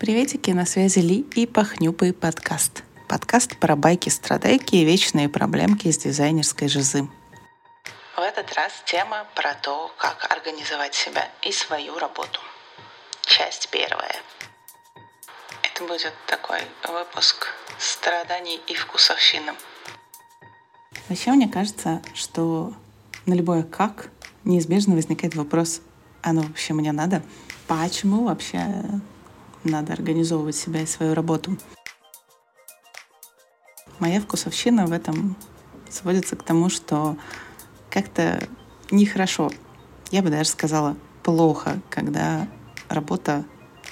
Приветики, на связи Ли и Похнюпый подкаст. Подкаст про байки-страдайки и вечные проблемки из дизайнерской жизы. В этот раз тема про то, как организовать себя и свою работу. Часть первая. Это будет такой выпуск страданий и вкусовщины. Вообще, мне кажется, что на любое «как» неизбежно возникает вопрос, оно вообще мне надо? Почему вообще надо организовывать себя и свою работу. Моя вкусовщина в этом сводится к тому, что как-то нехорошо, я бы даже сказала, плохо, когда работа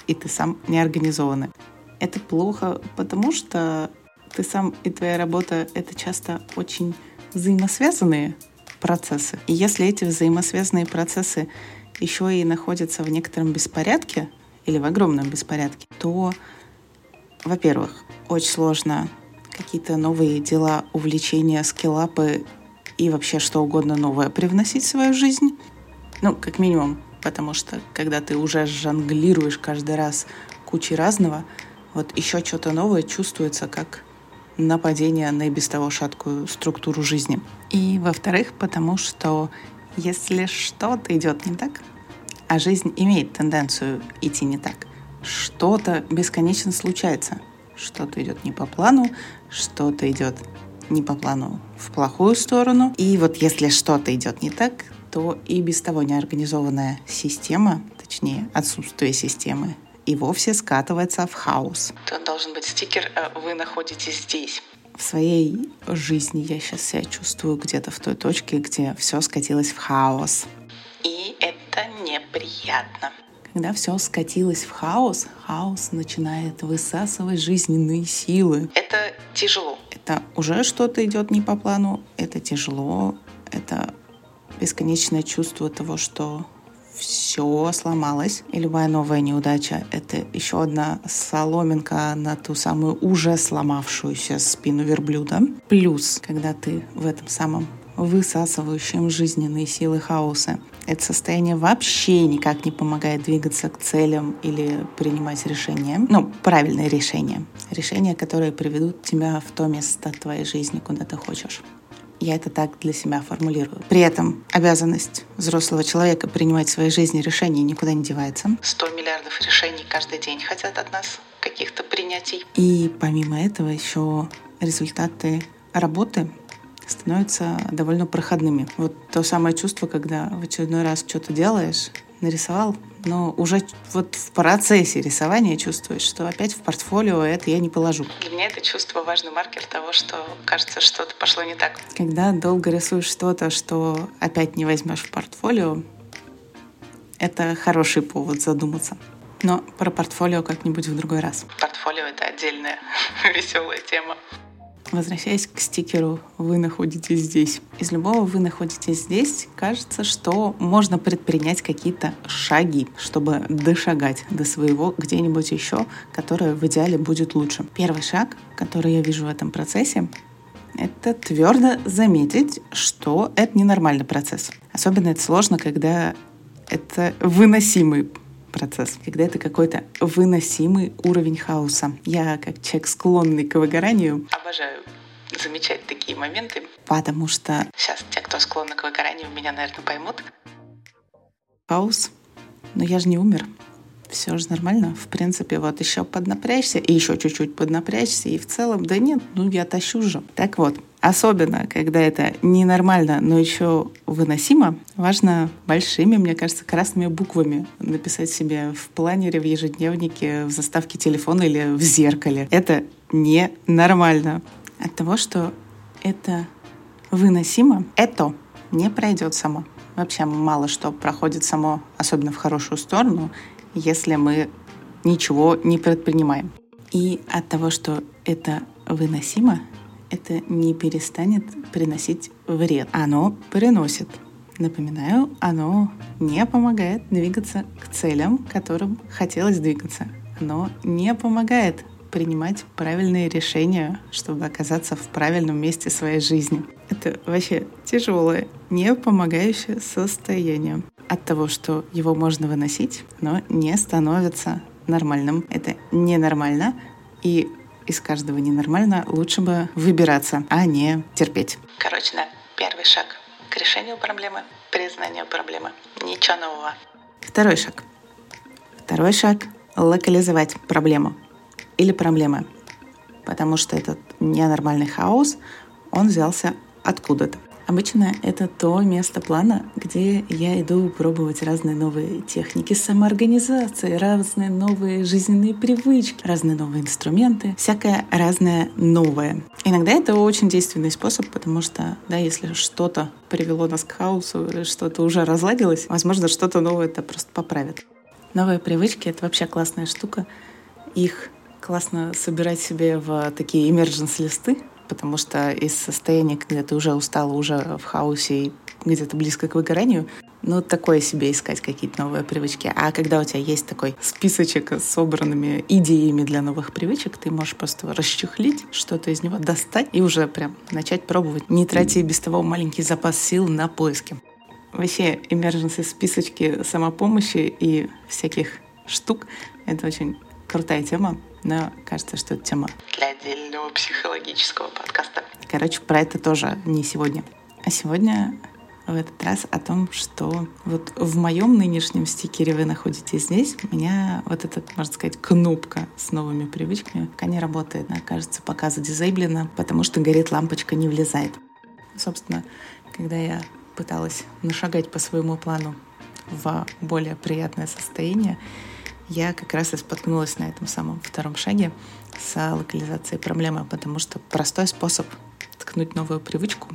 и ты сам не организованы. Это плохо, потому что ты сам и твоя работа — это часто очень взаимосвязанные процессы. И если эти взаимосвязанные процессы еще и находятся в некотором беспорядке, или в огромном беспорядке, то, во-первых, очень сложно какие-то новые дела, увлечения, скиллапы и вообще что угодно новое привносить в свою жизнь. Ну, как минимум, потому что когда ты уже жонглируешь каждый раз кучей разного, вот еще что-то новое чувствуется как нападение на и без того шаткую структуру жизни. И, во-вторых, потому что если что-то идет не так, а жизнь имеет тенденцию идти не так. Что-то бесконечно случается. Что-то идет не по плану, что-то идет не по плану в плохую сторону. И вот если что-то идет не так, то и без того неорганизованная система, точнее отсутствие системы, и вовсе скатывается в хаос. Тут должен быть стикер э, «Вы находитесь здесь». В своей жизни я сейчас себя чувствую где-то в той точке, где все скатилось в хаос неприятно. Когда все скатилось в хаос, хаос начинает высасывать жизненные силы. Это тяжело. Это уже что-то идет не по плану, это тяжело, это бесконечное чувство того, что все сломалось. И любая новая неудача — это еще одна соломинка на ту самую уже сломавшуюся спину верблюда. Плюс, когда ты в этом самом высасывающем жизненные силы хаоса. Это состояние вообще никак не помогает двигаться к целям или принимать решения. Ну, правильные решения. Решения, которые приведут тебя в то место твоей жизни, куда ты хочешь. Я это так для себя формулирую. При этом обязанность взрослого человека принимать в своей жизни решения никуда не девается. 100 миллиардов решений каждый день хотят от нас каких-то принятий. И помимо этого еще результаты работы становятся довольно проходными. Вот то самое чувство, когда в очередной раз что-то делаешь, нарисовал, но уже вот в процессе рисования чувствуешь, что опять в портфолио это я не положу. Для меня это чувство важный маркер того, что кажется, что-то пошло не так. Когда долго рисуешь что-то, что опять не возьмешь в портфолио, это хороший повод задуматься. Но про портфолио как-нибудь в другой раз. Портфолио — это отдельная веселая тема. Возвращаясь к стикеру «Вы находитесь здесь». Из любого «Вы находитесь здесь» кажется, что можно предпринять какие-то шаги, чтобы дошагать до своего где-нибудь еще, которое в идеале будет лучше. Первый шаг, который я вижу в этом процессе, это твердо заметить, что это ненормальный процесс. Особенно это сложно, когда это выносимый процесс, когда это какой-то выносимый уровень хаоса. Я, как человек склонный к выгоранию, обожаю замечать такие моменты, потому что сейчас те, кто склонны к выгоранию, меня, наверное, поймут. Хаос. Но я же не умер. Все же нормально. В принципе, вот еще поднапрячься, и еще чуть-чуть поднапрячься, и в целом, да нет, ну я тащу же. Так вот, Особенно, когда это ненормально, но еще выносимо, важно большими, мне кажется, красными буквами написать себе в планере, в ежедневнике, в заставке телефона или в зеркале. Это ненормально. От того, что это выносимо, это не пройдет само. Вообще мало что проходит само, особенно в хорошую сторону, если мы ничего не предпринимаем. И от того, что это выносимо, это не перестанет приносить вред. Оно приносит. Напоминаю, оно не помогает двигаться к целям, к которым хотелось двигаться. Оно не помогает принимать правильные решения, чтобы оказаться в правильном месте своей жизни. Это вообще тяжелое, не помогающее состояние. От того, что его можно выносить, но не становится нормальным. Это ненормально. И из каждого ненормально лучше бы выбираться, а не терпеть. Короче, да, первый шаг к решению проблемы, признанию проблемы. Ничего нового. Второй шаг. Второй шаг — локализовать проблему или проблемы. Потому что этот ненормальный хаос, он взялся откуда-то. Обычно это то место плана, где я иду пробовать разные новые техники самоорганизации, разные новые жизненные привычки, разные новые инструменты, всякое разное новое. Иногда это очень действенный способ, потому что, да, если что-то привело нас к хаосу, или что-то уже разладилось, возможно, что-то новое это просто поправит. Новые привычки — это вообще классная штука. Их классно собирать себе в такие emergency листы, потому что из состояния, когда ты уже устала, уже в хаосе и где-то близко к выгоранию, ну, такое себе искать какие-то новые привычки. А когда у тебя есть такой списочек с собранными идеями для новых привычек, ты можешь просто расчехлить, что-то из него достать и уже прям начать пробовать, не тратя без того маленький запас сил на поиски. Вообще, emergency списочки самопомощи и всяких штук — это очень крутая тема но кажется, что это тема для отдельного психологического подкаста. Короче, про это тоже не сегодня. А сегодня в этот раз о том, что вот в моем нынешнем стикере вы находитесь здесь, у меня вот эта, можно сказать, кнопка с новыми привычками пока не работает. Она, кажется, пока задизейблена, потому что горит лампочка, не влезает. Собственно, когда я пыталась нашагать по своему плану в более приятное состояние, я как раз и споткнулась на этом самом втором шаге с локализацией проблемы, потому что простой способ ткнуть новую привычку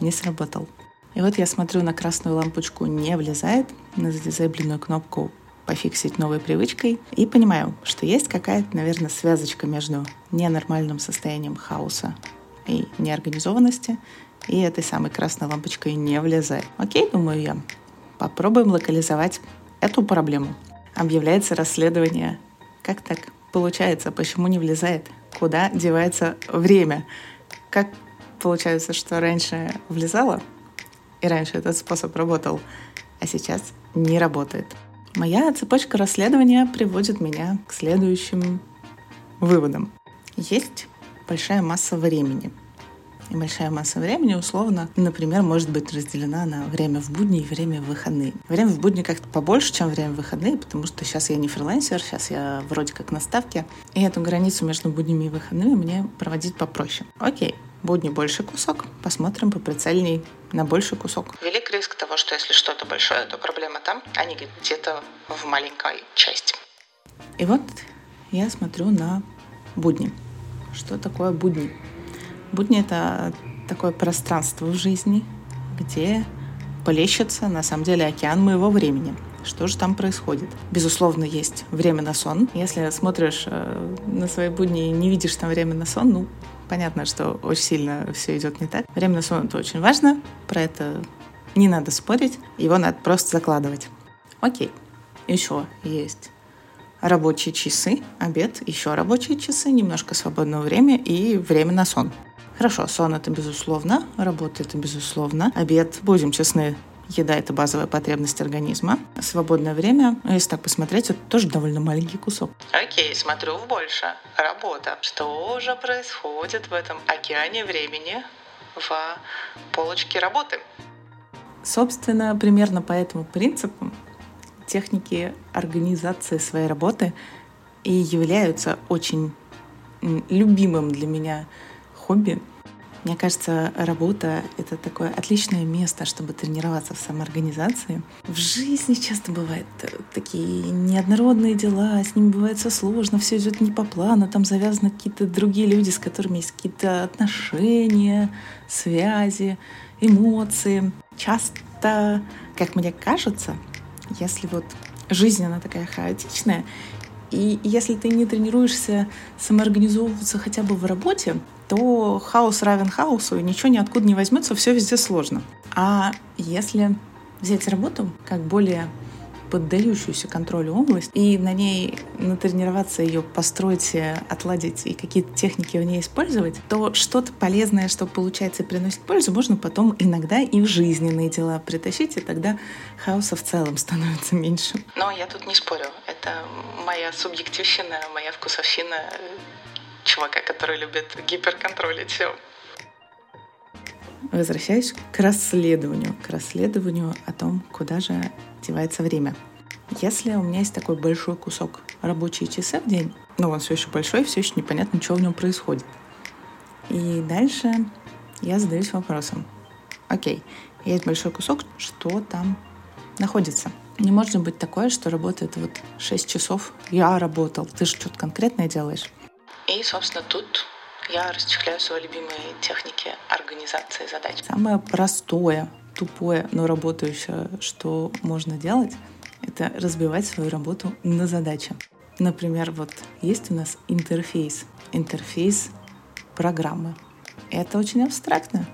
не сработал. И вот я смотрю на красную лампочку «Не влезает», на задизайбленную кнопку пофиксить новой привычкой и понимаю, что есть какая-то, наверное, связочка между ненормальным состоянием хаоса и неорганизованности и этой самой красной лампочкой не влезает. Окей, думаю я, попробуем локализовать эту проблему объявляется расследование. Как так получается? Почему не влезает? Куда девается время? Как получается, что раньше влезало, и раньше этот способ работал, а сейчас не работает? Моя цепочка расследования приводит меня к следующим выводам. Есть большая масса времени — и большая масса времени условно, например, может быть разделена на время в будни и время в выходные. Время в будни как-то побольше, чем время в выходные, потому что сейчас я не фрилансер, сейчас я вроде как на ставке, и эту границу между буднями и выходными мне проводить попроще. Окей, будни больше кусок, посмотрим по прицельней на больший кусок. Велик риск того, что если что-то большое, то проблема там, а не где-то в маленькой части. И вот я смотрю на будни. Что такое будни? Будни — это такое пространство в жизни, где полещется, на самом деле, океан моего времени. Что же там происходит? Безусловно, есть время на сон. Если смотришь э, на свои будни и не видишь там время на сон, ну, понятно, что очень сильно все идет не так. Время на сон — это очень важно, про это не надо спорить, его надо просто закладывать. Окей, еще есть рабочие часы, обед, еще рабочие часы, немножко свободного времени и время на сон. Хорошо, сон это безусловно, работа это безусловно, обед, будем честны, Еда — это базовая потребность организма. Свободное время, если так посмотреть, это тоже довольно маленький кусок. Окей, смотрю в больше. Работа. Что же происходит в этом океане времени в полочке работы? Собственно, примерно по этому принципу техники организации своей работы и являются очень любимым для меня хобби. Мне кажется, работа — это такое отличное место, чтобы тренироваться в самоорганизации. В жизни часто бывают такие неоднородные дела, с ними бывает все сложно, все идет не по плану, там завязаны какие-то другие люди, с которыми есть какие-то отношения, связи, эмоции. Часто, как мне кажется, если вот жизнь, она такая хаотичная, и если ты не тренируешься самоорганизовываться хотя бы в работе, то хаос равен хаосу, и ничего ниоткуда не возьмется, все везде сложно. А если взять работу как более поддающуюся контролю область, и на ней натренироваться ее построить, отладить и какие-то техники в ней использовать, то что-то полезное, что получается и приносит пользу, можно потом иногда и в жизненные дела притащить, и тогда хаоса в целом становится меньше. Но я тут не спорю. Это моя субъективщина, моя вкусовщина чувака, который любит гиперконтролить все. Возвращаюсь к расследованию, к расследованию о том, куда же девается время. Если у меня есть такой большой кусок рабочие часы в день, но он все еще большой, все еще непонятно, что в нем происходит. И дальше я задаюсь вопросом. Окей, есть большой кусок, что там находится? Не может быть такое, что работает вот 6 часов, я работал, ты же что-то конкретное делаешь. И, собственно, тут я расчехляю свои любимые техники организации задач. Самое простое, тупое, но работающее, что можно делать, это разбивать свою работу на задачи. Например, вот есть у нас интерфейс, интерфейс программы. Это очень абстрактно.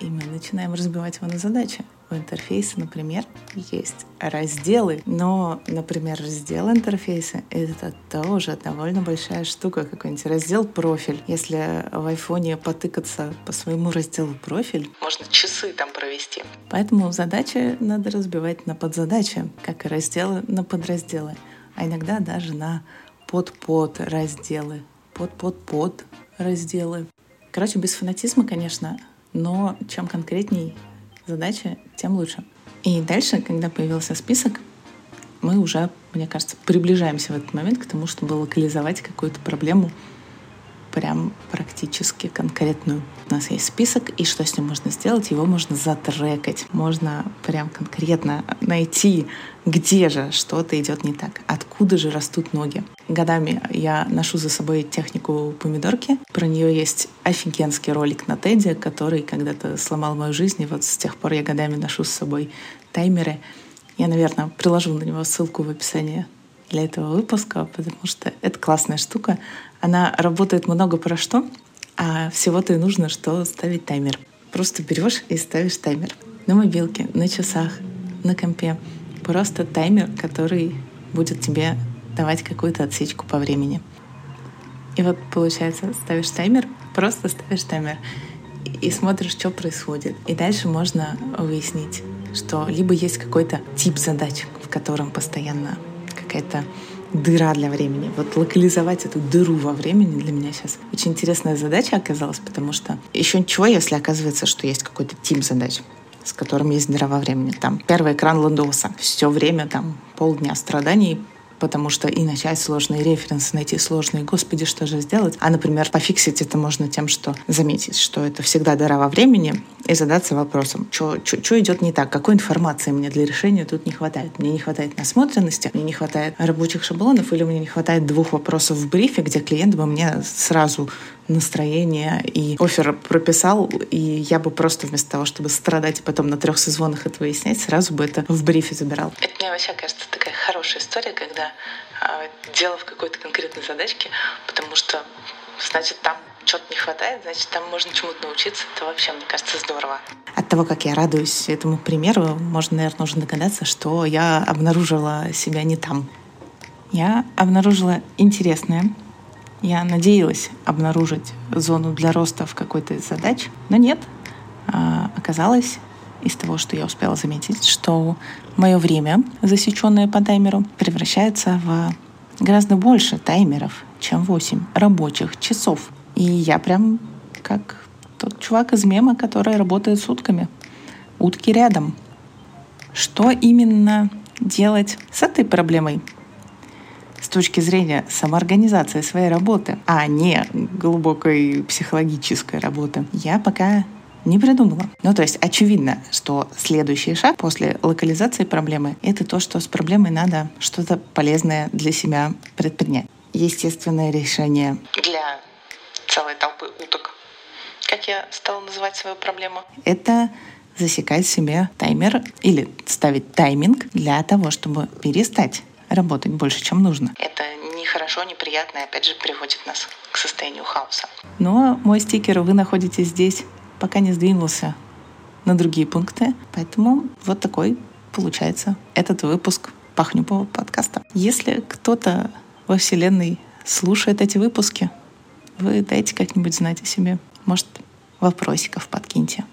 И мы начинаем разбивать его на задачи у интерфейса, например, есть разделы, но, например, раздел интерфейса — это тоже довольно большая штука, какой-нибудь раздел «Профиль». Если в айфоне потыкаться по своему разделу «Профиль», можно часы там провести. Поэтому задачи надо разбивать на подзадачи, как и разделы на подразделы, а иногда даже на под-под разделы, под-под-под разделы. Короче, без фанатизма, конечно, но чем конкретней задача, тем лучше. И дальше, когда появился список, мы уже, мне кажется, приближаемся в этот момент к тому, чтобы локализовать какую-то проблему прям практически конкретную. У нас есть список, и что с ним можно сделать? Его можно затрекать. Можно прям конкретно найти, где же что-то идет не так, откуда же растут ноги. Годами я ношу за собой технику помидорки. Про нее есть офигенский ролик на Теди, который когда-то сломал мою жизнь, и вот с тех пор я годами ношу с собой таймеры. Я, наверное, приложу на него ссылку в описании для этого выпуска, потому что это классная штука. Она работает много про что, а всего-то и нужно, что ставить таймер. Просто берешь и ставишь таймер. На мобилке, на часах, на компе. Просто таймер, который будет тебе давать какую-то отсечку по времени. И вот получается, ставишь таймер, просто ставишь таймер и смотришь, что происходит. И дальше можно выяснить, что либо есть какой-то тип задач, в котором постоянно какая-то дыра для времени. Вот локализовать эту дыру во времени для меня сейчас очень интересная задача оказалась, потому что еще ничего, если оказывается, что есть какой-то тип задач с которым есть дыра во времени. Там первый экран Ландоса. Все время там полдня страданий, потому что и начать сложные референсы, найти сложные, господи, что же сделать. А, например, пофиксить это можно тем, что заметить, что это всегда дыра во времени, и задаться вопросом, что идет не так, какой информации мне для решения тут не хватает. Мне не хватает насмотренности, мне не хватает рабочих шаблонов, или мне не хватает двух вопросов в брифе, где клиент бы мне сразу настроение и офер прописал, и я бы просто вместо того, чтобы страдать и потом на трех созвонах это выяснять, сразу бы это в брифе забирал. Это мне вообще кажется такая хорошая история, когда э, дело в какой-то конкретной задачке, потому что значит там что-то не хватает, значит, там можно чему-то научиться. Это вообще, мне кажется, здорово. От того, как я радуюсь этому примеру, можно, наверное, уже догадаться, что я обнаружила себя не там. Я обнаружила интересное, я надеялась обнаружить зону для роста в какой-то из задач, но нет. А, оказалось, из того, что я успела заметить, что мое время, засеченное по таймеру, превращается в гораздо больше таймеров, чем 8 рабочих часов. И я прям как тот чувак из мема, который работает сутками. Утки рядом. Что именно делать с этой проблемой? С точки зрения самоорганизации своей работы, а не глубокой психологической работы, я пока не придумала. Ну, то есть очевидно, что следующий шаг после локализации проблемы — это то, что с проблемой надо что-то полезное для себя предпринять. Естественное решение для целой толпы уток. Как я стала называть свою проблему? Это засекать себе таймер или ставить тайминг для того, чтобы перестать работать больше, чем нужно. Это нехорошо, неприятно и опять же приводит нас к состоянию хаоса. Но мой стикер вы находитесь здесь, пока не сдвинулся на другие пункты. Поэтому вот такой получается этот выпуск пахнюпового подкаста. Если кто-то во Вселенной слушает эти выпуски, вы дайте как-нибудь знать о себе. Может, вопросиков подкиньте.